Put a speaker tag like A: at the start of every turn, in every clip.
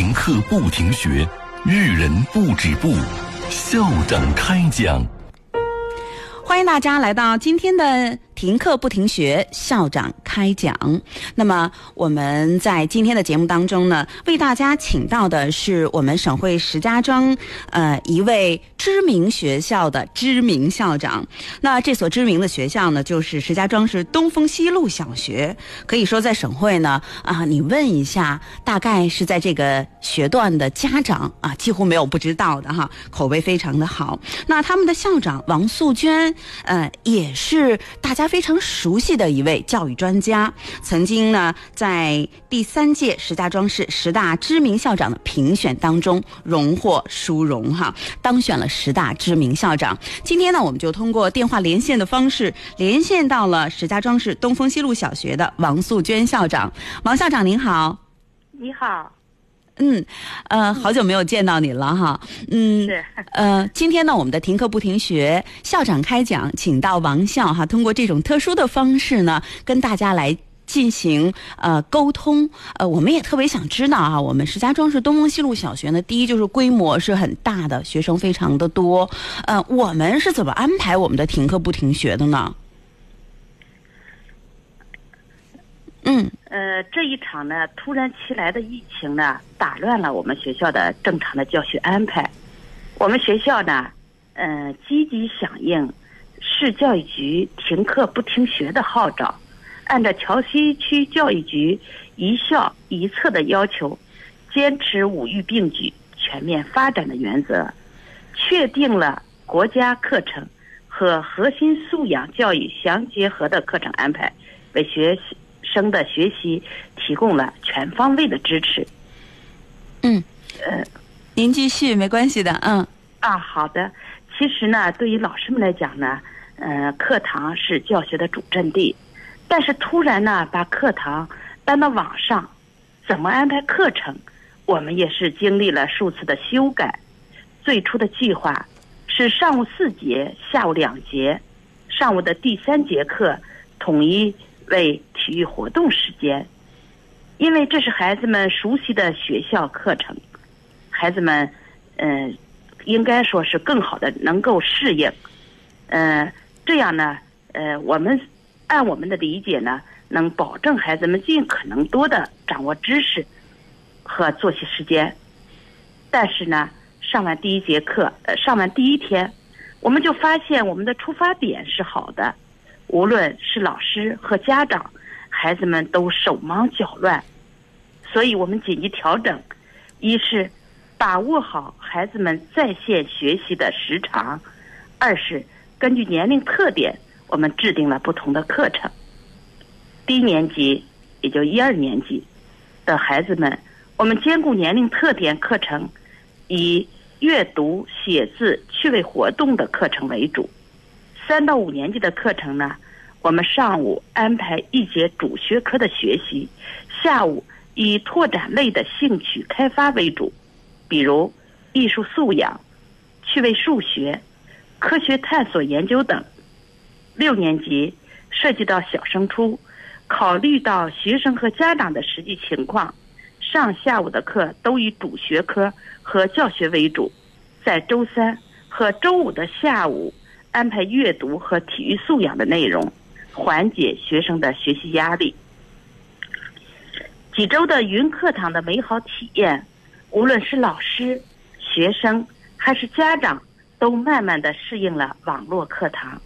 A: 停课不停学，育人不止步，校长开讲。
B: 欢迎大家来到今天的停课不停学，校长开讲。那么我们在今天的节目当中呢，为大家请到的是我们省会石家庄呃一位知名学校的知名校长。那这所知名的学校呢，就是石家庄市东风西路小学。可以说在省会呢啊，你问一下，大概是在这个学段的家长啊，几乎没有不知道的哈，口碑非常的好。那他们的校长王素娟。呃，也是大家非常熟悉的一位教育专家，曾经呢在第三届石家庄市十大知名校长的评选当中荣获殊荣哈，当选了十大知名校长。今天呢，我们就通过电话连线的方式连线到了石家庄市东风西路小学的王素娟校长。王校长您好，
C: 你好。
B: 嗯，呃，好久没有见到你了哈。嗯，
C: 是。
B: 呃，今天呢，我们的停课不停学校长开讲，请到王校哈，通过这种特殊的方式呢，跟大家来进行呃沟通。呃，我们也特别想知道啊，我们石家庄市东风西路小学呢，第一就是规模是很大的，学生非常的多。呃，我们是怎么安排我们的停课不停学的呢？嗯，
C: 呃，这一场呢，突然其来的疫情呢，打乱了我们学校的正常的教学安排。我们学校呢，嗯，积极响应市教育局停课不停学的号召，按照桥西区教育局一校一策的要求，坚持五育并举、全面发展的原则，确定了国家课程和核心素养教育相结合的课程安排，为学习。生的学习提供了全方位的支持。
B: 嗯，呃，您继续，没关系的。嗯，
C: 啊，好的。其实呢，对于老师们来讲呢，呃，课堂是教学的主阵地，但是突然呢，把课堂搬到网上，怎么安排课程，我们也是经历了数次的修改。最初的计划是上午四节，下午两节，上午的第三节课统一。为体育活动时间，因为这是孩子们熟悉的学校课程，孩子们嗯，应该说是更好的能够适应，嗯，这样呢，呃，我们按我们的理解呢，能保证孩子们尽可能多的掌握知识和作息时间。但是呢，上完第一节课，呃，上完第一天，我们就发现我们的出发点是好的。无论是老师和家长，孩子们都手忙脚乱，所以我们紧急调整：一是把握好孩子们在线学习的时长；二是根据年龄特点，我们制定了不同的课程。低年级，也就一二年级的孩子们，我们兼顾年龄特点，课程以阅读、写字、趣味活动的课程为主。三到五年级的课程呢，我们上午安排一节主学科的学习，下午以拓展类的兴趣开发为主，比如艺术素养、趣味数学、科学探索研究等。六年级涉及到小升初，考虑到学生和家长的实际情况，上下午的课都以主学科和教学为主，在周三和周五的下午。安排阅读和体育素养的内容，缓解学生的学习压力。几周的云课堂的美好体验，无论是老师、学生还是家长，都慢慢的适应了网络课堂。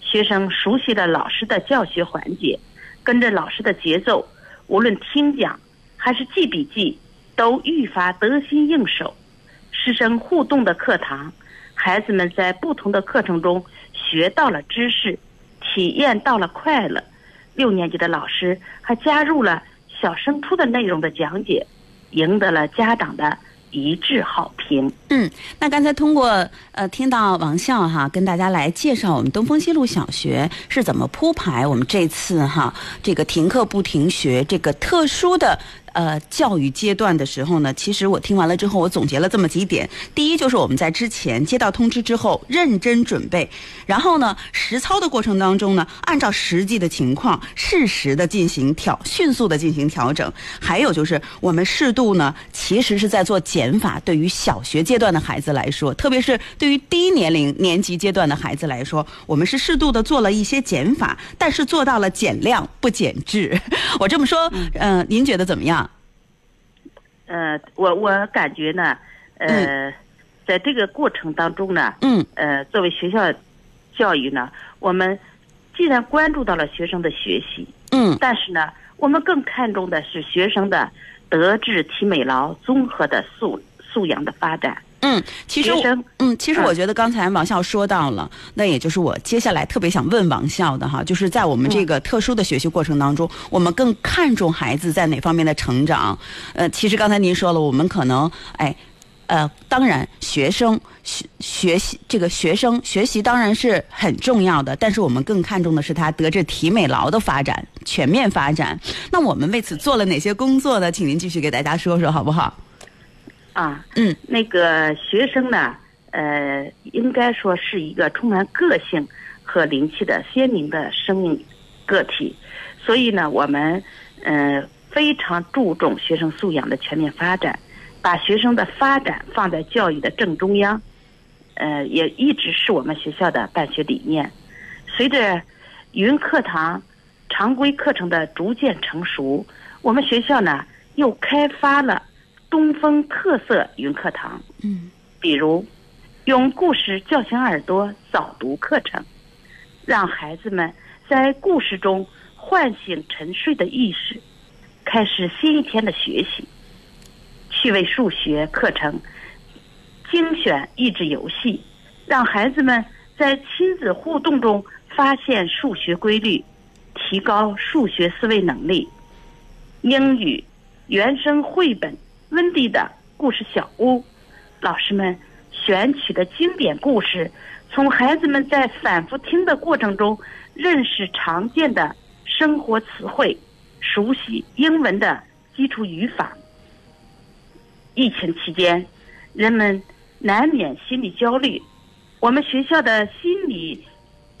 C: 学生熟悉了老师的教学环节，跟着老师的节奏，无论听讲还是记笔记，都愈发得心应手。师生互动的课堂。孩子们在不同的课程中学到了知识，体验到了快乐。六年级的老师还加入了小升初的内容的讲解，赢得了家长的一致好评。
B: 嗯，那刚才通过呃听到王校哈跟大家来介绍我们东风西路小学是怎么铺排我们这次哈这个停课不停学这个特殊的。呃教育阶段的时候呢，其实我听完了之后，我总结了这么几点。第一，就是我们在之前接到通知之后认真准备，然后呢，实操的过程当中呢，按照实际的情况适时的进行调，迅速的进行调整。还有就是我们适度呢，其实是在做减法。对于小学阶段的孩子来说，特别是对于低年龄年级阶段的孩子来说，我们是适度的做了一些减法，但是做到了减量不减质。我这么说，嗯、您觉得怎么样？
C: 呃，我我感觉呢，呃，在这个过程当中呢，
B: 嗯。
C: 呃，作为学校教育呢，我们既然关注到了学生的学习，
B: 嗯。
C: 但是呢，我们更看重的是学生的德智体美劳综合的素素养的发展。
B: 嗯，其实我嗯，其实我
C: 嗯
B: 觉得刚才王笑说到了，那也就是我接下来特别想问王笑的哈，就是在我们这个特殊的学习过程当中，我们更看重孩子在哪方面的成长？呃，其实刚才您说了，我们可能哎。呃，当然，学生学学习这个学生学习当然是很重要的，但是我们更看重的是他德智体美劳的发展，全面发展。那我们为此做了哪些工作呢？请您继续给大家说说，好不好？
C: 啊，
B: 嗯，
C: 那个学生呢，呃，应该说是一个充满个性和灵气的鲜明的生命个体，所以呢，我们呃非常注重学生素养的全面发展，把学生的发展放在教育的正中央，呃，也一直是我们学校的办学理念。随着云课堂常规课程的逐渐成熟，我们学校呢又开发了东风特色云课堂，
B: 嗯
C: 比如用故事叫醒耳朵早读课程，让孩子们在故事中唤醒沉睡的意识，开始新一天的学习。趣味数学课程精选益智游戏，让孩子们在亲子互动中发现数学规律，提高数学思维能力。英语原声绘本《温蒂的故事小屋》，老师们选取的经典故事，从孩子们在反复听的过程中认识常见的生活词汇，熟悉英文的基础语法。疫情期间，人们难免心理焦虑，我们学校的心理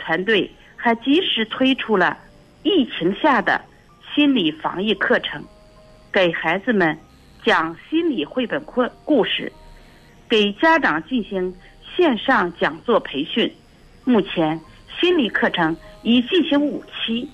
C: 团队还及时推出了疫情下的心理防疫课程，给孩子们讲心理绘本故故事，给家长进行线上讲座培训。目前心理课程已进行五期，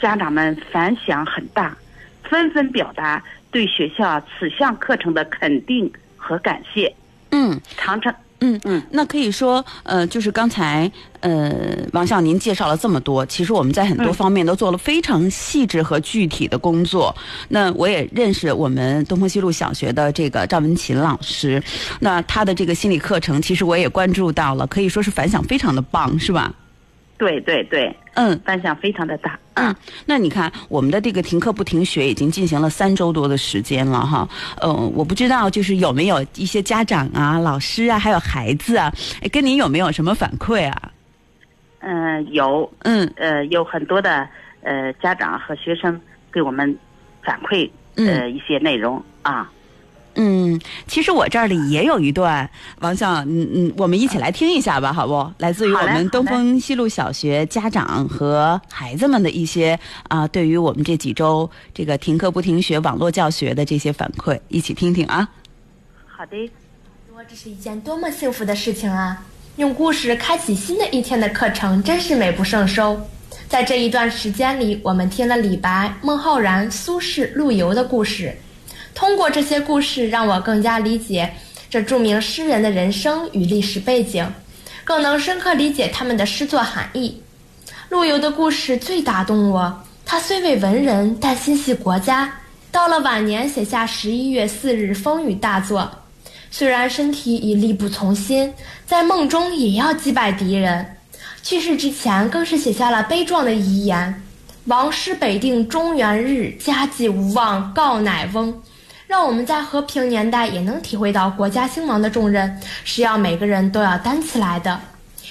C: 家长们反响很大，纷纷表达对学校此项课程的肯定和感谢。
B: 嗯。
C: 长城，
B: 嗯
C: 嗯，
B: 那可以说，呃，就是刚才呃，王校您介绍了这么多，其实我们在很多
C: 嗯
B: 方面都做了非常细致和具体的工作。那我也认识我们东风西路小学的这个赵文琴老师，那他的这个心理课程，其实我也关注到了，可以说是反响非常的棒，是吧？
C: 对对对，
B: 嗯。
C: 反响非常的大。
B: 嗯，那你看，我们的这个停课不停学已经进行了三周多的时间了哈。呃，我不知道就是有没有一些家长啊、老师啊，还有孩子啊，哎跟您有没有什么反馈啊？
C: 嗯、有
B: 嗯
C: 呃有很多的呃家长和学生给我们反馈呃、一些内容啊。
B: 嗯，其实我这里也有一段，王笑，嗯嗯，我们一起来听一下吧，好不？来自于我们东风西路小学家长和孩子们的一些啊、对于我们这几周这个停课不停学网络教学的这些反馈，一起听听啊。
C: 好的，
D: 说这是一件多么幸福的事情啊！用故事开启新的一天的课程，真是美不胜收。在这一段时间里，我们听了李白、孟浩然、苏轼、陆游的故事，通过这些故事，让我更加理解这著名诗人的人生与历史背景，更能深刻理解他们的诗作含义。陆游的故事最打动我，他虽为文人，但心系国家。到了晚年，写下十一月四日风雨大作。虽然身体已力不从心，在梦中也要击败敌人。去世之前，更是写下了悲壮的遗言：“王师北定中原日，家祭无忘告乃翁。”让我们在和平年代也能体会到国家兴亡的重任是要每个人都要担起来的。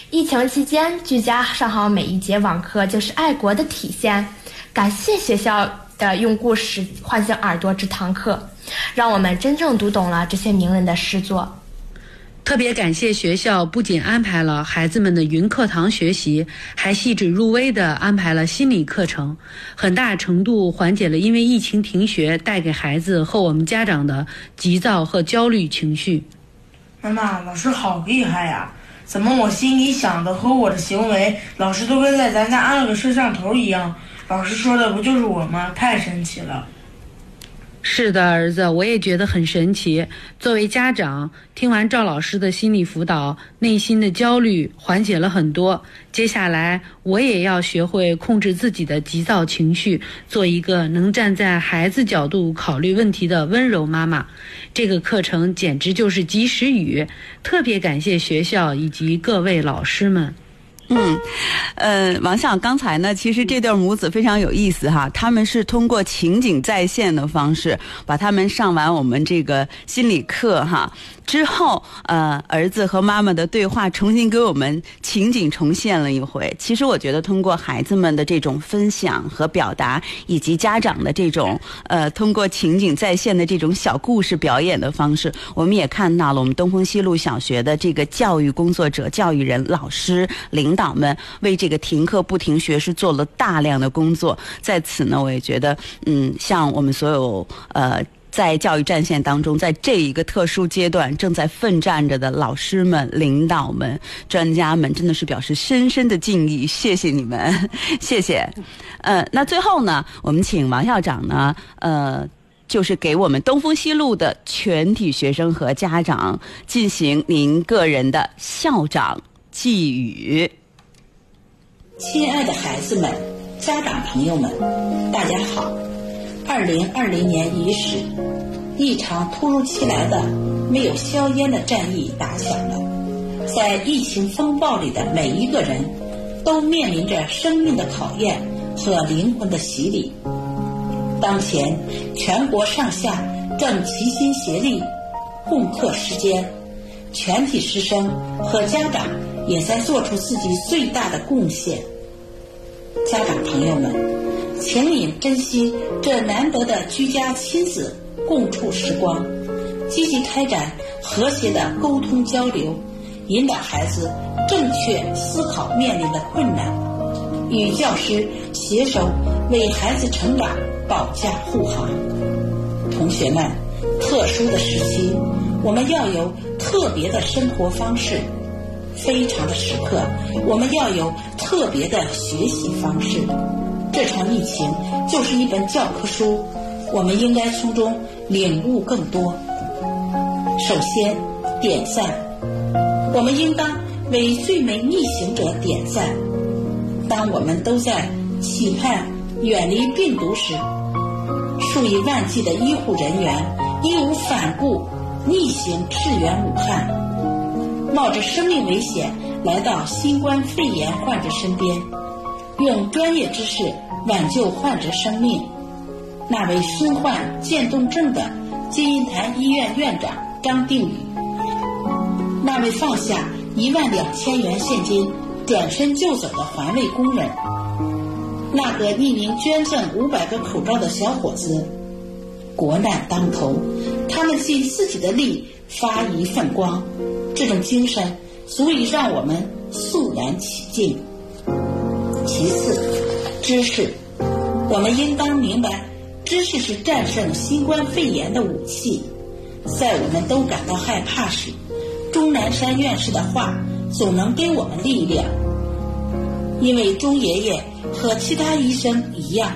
D: 疫情期间，居家上好每一节网课就是爱国的体现。感谢学校的用故事唤醒耳朵这堂课，让我们真正读懂了这些名人的诗作。
E: 特别感谢学校不仅安排了孩子们的云课堂学习，还细致入微地安排了心理课程，很大程度缓解了因为疫情停学带给孩子和我们家长的急躁和焦虑情绪。
F: 妈妈，老师好厉害呀！怎么我心里想的和我的行为，老师都跟在咱家安了个摄像头一样？老师说的不就是我吗？太神奇了！
E: 是的，儿子，我也觉得很神奇。作为家长，听完赵老师的心理辅导，内心的焦虑缓解了很多。接下来，我也要学会控制自己的急躁情绪，做一个能站在孩子角度考虑问题的温柔妈妈。这个课程简直就是及时雨，特别感谢学校以及各位老师们。
B: 嗯，呃，王笑，刚才呢，其实这对母子非常有意思哈，他们是通过情景再现的方式，把他们上完我们这个心理课哈。之后，呃，儿子和妈妈的对话重新给我们情景重现了一回。其实，我觉得通过孩子们的这种分享和表达，以及家长的这种呃通过情景再现的这种小故事表演的方式，我们也看到了我们东风西路小学的这个教育工作者、教育人、老师、领导们为这个停课不停学是做了大量的工作。在此呢，我也觉得，嗯，像我们所有呃。在教育战线当中，在这一个特殊阶段正在奋战着的老师们、领导们、专家们，真的是表示深深的敬意，谢谢你们，谢谢。呃，那最后呢，我们请王校长呢，呃，就是给我们东风西路的全体学生和家长进行您个人的校长寄语。
G: 亲爱的孩子们、家长朋友们，大家好。二零二零年伊始，一场突如其来的、没有硝烟的战役打响了。在疫情风暴里的每一个人，都面临着生命的考验和灵魂的洗礼。当前，全国上下正齐心协力共克时艰，全体师生和家长也在做出自己最大的贡献。家长朋友们。请你珍惜这难得的居家亲子共处时光，积极开展和谐的沟通交流，引导孩子正确思考面临的困难，与教师携手为孩子成长保驾护航。同学们，特殊的时期，我们要有特别的生活方式；非常的时刻，我们要有特别的学习方式。这场疫情就是一本教科书，我们应该从中领悟更多。首先，点赞，我们应当为最美逆行者点赞。当我们都在期盼远离病毒时，数以万计的医护人员义无反顾逆行驰援武汉，冒着生命危险来到新冠肺炎患者身边，用专业知识。挽救患者生命，那位身患渐冻症的金银潭医院院长张定宇，那位放下一万两千元现金转身就走的环卫工人，那个匿名捐赠五百个口罩的小伙子，国难当头，他们尽自己的力发一份光，这种精神足以让我们肃然起敬。其次。知识，我们应当明白，知识是战胜新冠肺炎的武器。在我们都感到害怕时，钟南山院士的话总能给我们力量。因为钟爷爷和其他医生一样，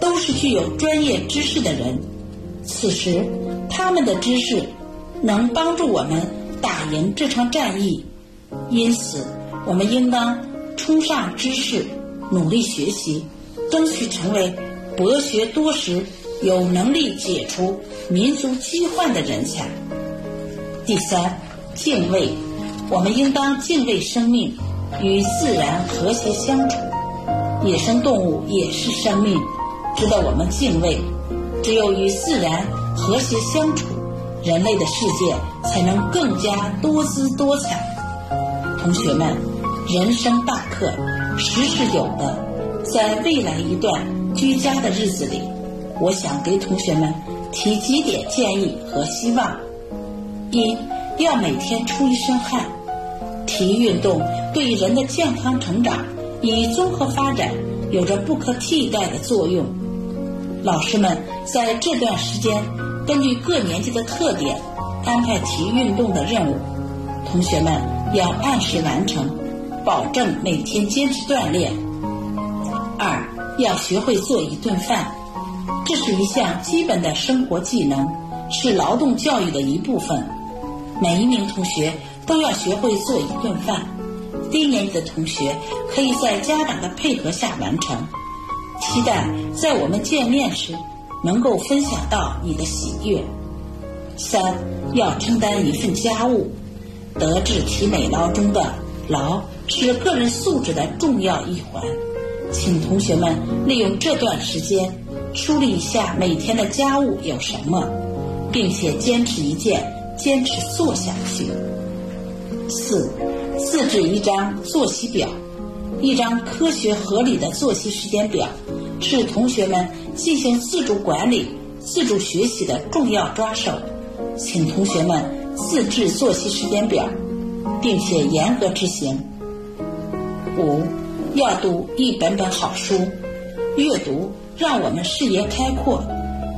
G: 都是具有专业知识的人。此时，他们的知识能帮助我们打赢这场战役。因此，我们应当崇尚知识。努力学习，争取成为博学多识、有能力解除民族疾患的人才。第三，敬畏，我们应当敬畏生命，与自然和谐相处。野生动物也是生命，值得我们敬畏。只有与自然和谐相处，人类的世界才能更加多姿多彩。同学们，人生大课。时是有的，在未来一段居家的日子里，我想给同学们提几点建议和希望：一，要每天出一身汗。体育运动对人的健康成长与综合发展有着不可替代的作用。老师们在这段时间根据各年级的特点安排体育运动的任务，同学们要按时完成，保证每天坚持锻炼。二，要学会做一顿饭，这是一项基本的生活技能，是劳动教育的一部分。每一名同学。都要学会做一顿饭。低年级的同学可以在家长的配合下完成。期待在我们见面时能够分享到你的喜悦。三要承担一份家务。德智体美劳中的劳是个人素质的重要一环。请同学们利用这段时间梳理一下每天的家务有什么，并且坚持一件，坚持做下去。四，自制一张作息表，一张科学合理的作息时间表，是同学们进行自主管理、自主学习的重要抓手。请同学们自制作息时间表，并且严格执行。五，要读一本本好书，阅读让我们视野开阔，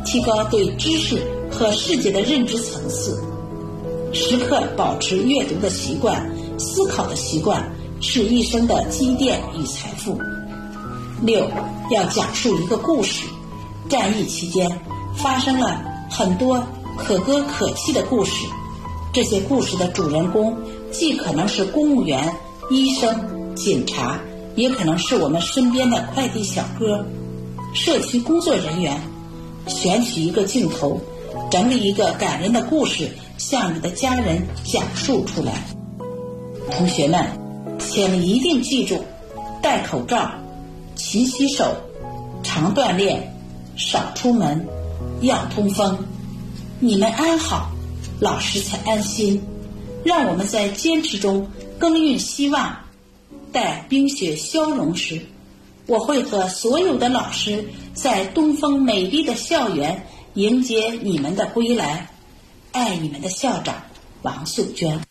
G: 提高对知识和世界的认知层次。时刻保持阅读的习惯、思考的习惯，是一生的积淀与财富。六，要讲述一个故事。战役期间发生了很多可歌可泣的故事，这些故事的主人公既可能是公务员、医生、警察，也可能是我们身边的快递小哥、社区工作人员。选取一个镜头，整理一个感人的故事。向你的家人讲述出来，同学们，请一定记住：戴口罩、勤洗手、常锻炼、少出门、要通风。你们安好，老师才安心。让我们在坚持中耕耘希望。待冰雪消融时，我会和所有的老师在东风美丽的校园迎接你们的归来。爱你们的校长王素娟。